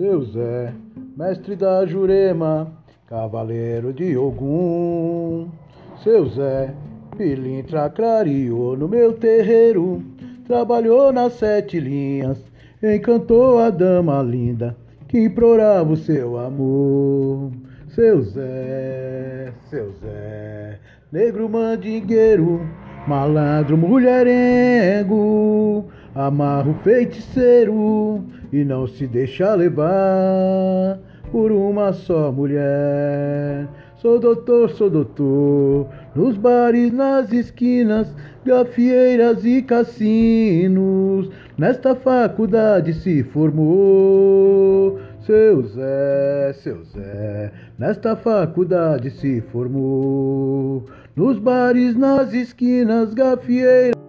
Seu Zé, mestre da Jurema, cavaleiro de Ogum. Seu Zé, pilintra clareou no meu terreiro, trabalhou nas sete linhas, encantou a dama linda que implorava o seu amor. Seu Zé, seu Zé, negro mandingueiro, malandro mulherengo, amarra o feiticeiro e não se deixa levar por uma só mulher. Sou doutor, sou doutor, nos bares, nas esquinas, gafieiras e cassinos, nesta faculdade se formou. Seu Zé, seu Zé, nesta faculdade se formou. Nos bares, nas esquinas, gafieiras.